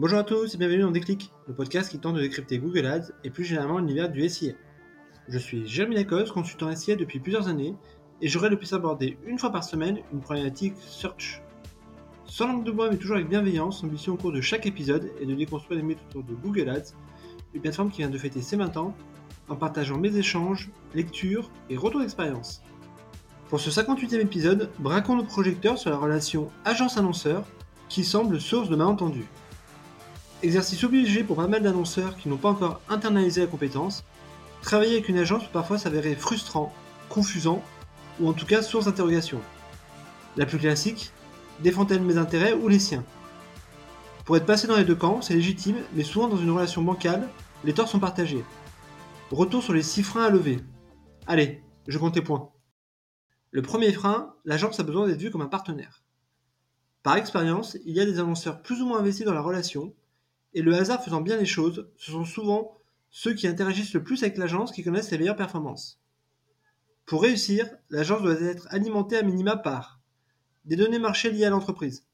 Bonjour à tous et bienvenue dans Déclic, le podcast qui tente de décrypter Google Ads et plus généralement l'univers du SIA. Je suis Jérémy Lacoste, consultant SIA depuis plusieurs années et j'aurai le plus aborder une fois par semaine une problématique search. Sans langue de bois mais toujours avec bienveillance, l'ambition au cours de chaque épisode est de déconstruire les mythes autour de Google Ads, une plateforme qui vient de fêter ses 20 ans, en partageant mes échanges, lectures et retours d'expérience. Pour ce 58e épisode, braquons nos projecteurs sur la relation agence-annonceur qui semble source de malentendus. Exercice obligé pour pas mal d'annonceurs qui n'ont pas encore internalisé la compétence, travailler avec une agence peut parfois s'avérer frustrant, confusant ou en tout cas source d'interrogation. La plus classique, défend-elle mes intérêts ou les siens? Pour être passé dans les deux camps, c'est légitime, mais souvent dans une relation bancale, les torts sont partagés. Retour sur les six freins à lever. Allez, je compte les points. Le premier frein, l'agence a besoin d'être vue comme un partenaire. Par expérience, il y a des annonceurs plus ou moins investis dans la relation et le hasard faisant bien les choses, ce sont souvent ceux qui interagissent le plus avec l'agence qui connaissent les meilleures performances. Pour réussir, l'agence doit être alimentée à minima par des données marché liées à l'entreprise.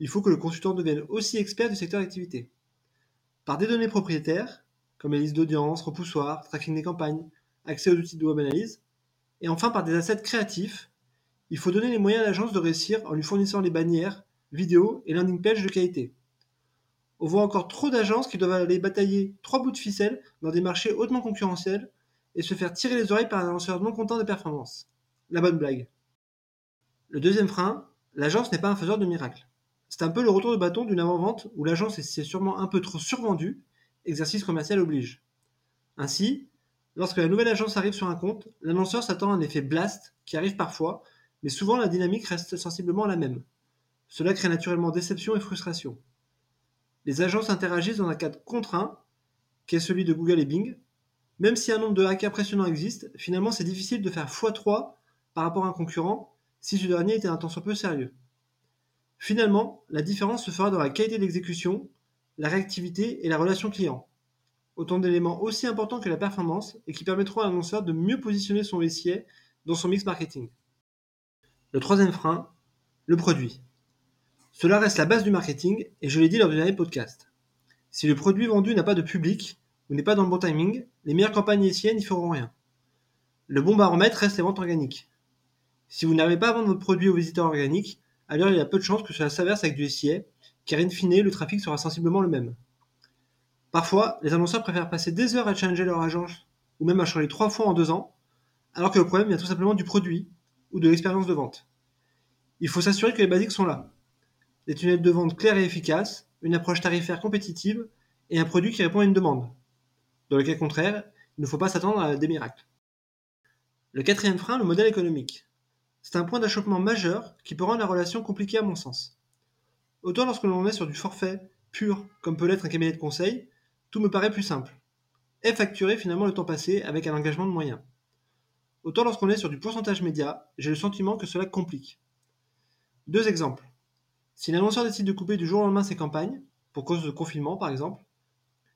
Il faut que le consultant devienne aussi expert du secteur d'activité. Par des données propriétaires, comme les listes d'audience, repoussoirs, tracking des campagnes, accès aux outils de web analyse. Et enfin par des assets créatifs. Il faut donner les moyens à l'agence de réussir en lui fournissant les bannières, vidéos et landing pages de qualité on voit encore trop d'agences qui doivent aller batailler trois bouts de ficelle dans des marchés hautement concurrentiels et se faire tirer les oreilles par un annonceur non content des performances. La bonne blague. Le deuxième frein, l'agence n'est pas un faiseur de miracles. C'est un peu le retour de bâton d'une avant-vente où l'agence s'est sûrement un peu trop survendue, exercice commercial oblige. Ainsi, lorsque la nouvelle agence arrive sur un compte, l'annonceur s'attend à un effet blast qui arrive parfois, mais souvent la dynamique reste sensiblement la même. Cela crée naturellement déception et frustration les agences interagissent dans un cadre contraint, qui est celui de Google et Bing. Même si un nombre de hackers impressionnant existe, finalement c'est difficile de faire x3 par rapport à un concurrent si ce dernier était un temps soit peu sérieux. Finalement, la différence se fera dans la qualité d'exécution, la réactivité et la relation client. Autant d'éléments aussi importants que la performance et qui permettront à l'annonceur de mieux positionner son SIA dans son mix marketing. Le troisième frein, le produit. Cela reste la base du marketing, et je l'ai dit lors du dernier podcast. Si le produit vendu n'a pas de public, ou n'est pas dans le bon timing, les meilleures campagnes SIA n'y feront rien. Le bon baromètre reste les ventes organiques. Si vous n'arrivez pas à vendre votre produit aux visiteurs organiques, alors il y a peu de chances que cela s'inverse avec du SIA, car in fine, le trafic sera sensiblement le même. Parfois, les annonceurs préfèrent passer des heures à changer leur agence, ou même à changer trois fois en deux ans, alors que le problème vient tout simplement du produit, ou de l'expérience de vente. Il faut s'assurer que les basiques sont là des tunnels de vente clairs et efficaces, une approche tarifaire compétitive et un produit qui répond à une demande. Dans le cas contraire, il ne faut pas s'attendre à des miracles. Le quatrième frein, le modèle économique. C'est un point d'achoppement majeur qui peut rendre la relation compliquée à mon sens. Autant lorsque l'on est sur du forfait pur, comme peut l'être un cabinet de conseil, tout me paraît plus simple. Et facturer finalement le temps passé avec un engagement de moyens. Autant lorsqu'on est sur du pourcentage média, j'ai le sentiment que cela complique. Deux exemples. Si l'annonceur décide de couper du jour au lendemain ses campagnes, pour cause de confinement par exemple,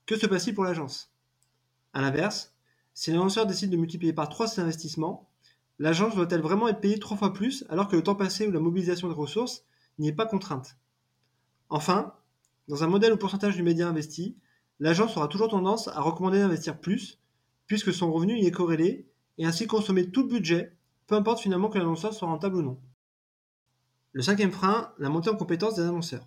que se passe-t-il pour l'agence? A l'inverse, si l'annonceur décide de multiplier par 3 ses investissements, l'agence doit-elle vraiment être payée trois fois plus alors que le temps passé ou la mobilisation des ressources n'y est pas contrainte? Enfin, dans un modèle au pourcentage du média investi, l'agence aura toujours tendance à recommander d'investir plus, puisque son revenu y est corrélé, et ainsi consommer tout le budget, peu importe finalement que l'annonceur soit rentable ou non. Le cinquième frein, la montée en compétence des annonceurs.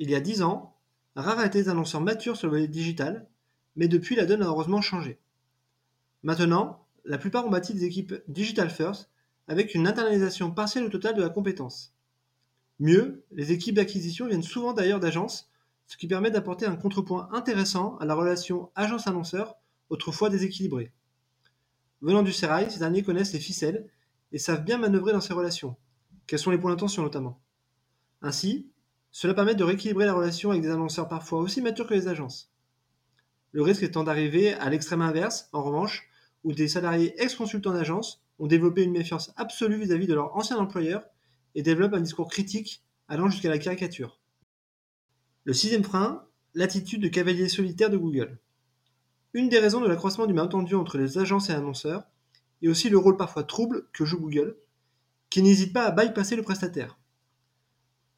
Il y a dix ans, rares étaient les annonceurs matures sur le volet digital, mais depuis la donne a heureusement changé. Maintenant, la plupart ont bâti des équipes digital first avec une internalisation partielle ou totale de la compétence. Mieux, les équipes d'acquisition viennent souvent d'ailleurs d'agences, ce qui permet d'apporter un contrepoint intéressant à la relation agence-annonceur, autrefois déséquilibrée. Venant du sérail, ces derniers connaissent les ficelles et savent bien manœuvrer dans ces relations, quels sont les points d'intention notamment? Ainsi, cela permet de rééquilibrer la relation avec des annonceurs parfois aussi matures que les agences. Le risque étant d'arriver à l'extrême inverse, en revanche, où des salariés ex-consultants d'agence ont développé une méfiance absolue vis-à-vis de leur ancien employeur et développent un discours critique allant jusqu'à la caricature. Le sixième frein, l'attitude de cavalier solitaire de Google. Une des raisons de l'accroissement du malentendu entre les agences et annonceurs, est aussi le rôle parfois trouble que joue Google, qui n'hésite pas à bypasser le prestataire.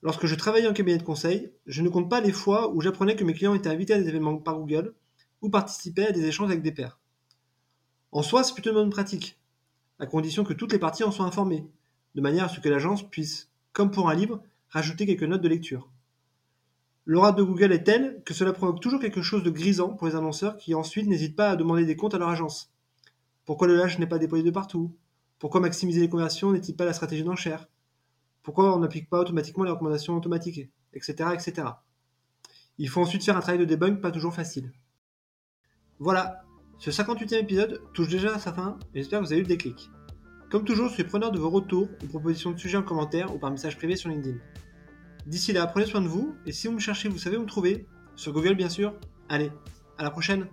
Lorsque je travaillais en cabinet de conseil, je ne compte pas les fois où j'apprenais que mes clients étaient invités à des événements par Google ou participaient à des échanges avec des pairs. En soi, c'est plutôt une bonne pratique, à condition que toutes les parties en soient informées, de manière à ce que l'agence puisse, comme pour un livre, rajouter quelques notes de lecture. L'aura de Google est telle que cela provoque toujours quelque chose de grisant pour les annonceurs qui ensuite n'hésitent pas à demander des comptes à leur agence. Pourquoi le lâche n'est pas déployé de partout? Pourquoi maximiser les conversions n'est-il pas la stratégie d'enchère Pourquoi on n'applique pas automatiquement les recommandations automatiques Etc. etc. Il faut ensuite faire un travail de debug pas toujours facile. Voilà, ce 58e épisode touche déjà à sa fin et j'espère que vous avez eu le déclic. Comme toujours, je suis preneur de vos retours ou propositions de sujets en commentaire ou par message privé sur LinkedIn. D'ici là, prenez soin de vous, et si vous me cherchez, vous savez où me trouver, sur Google bien sûr. Allez, à la prochaine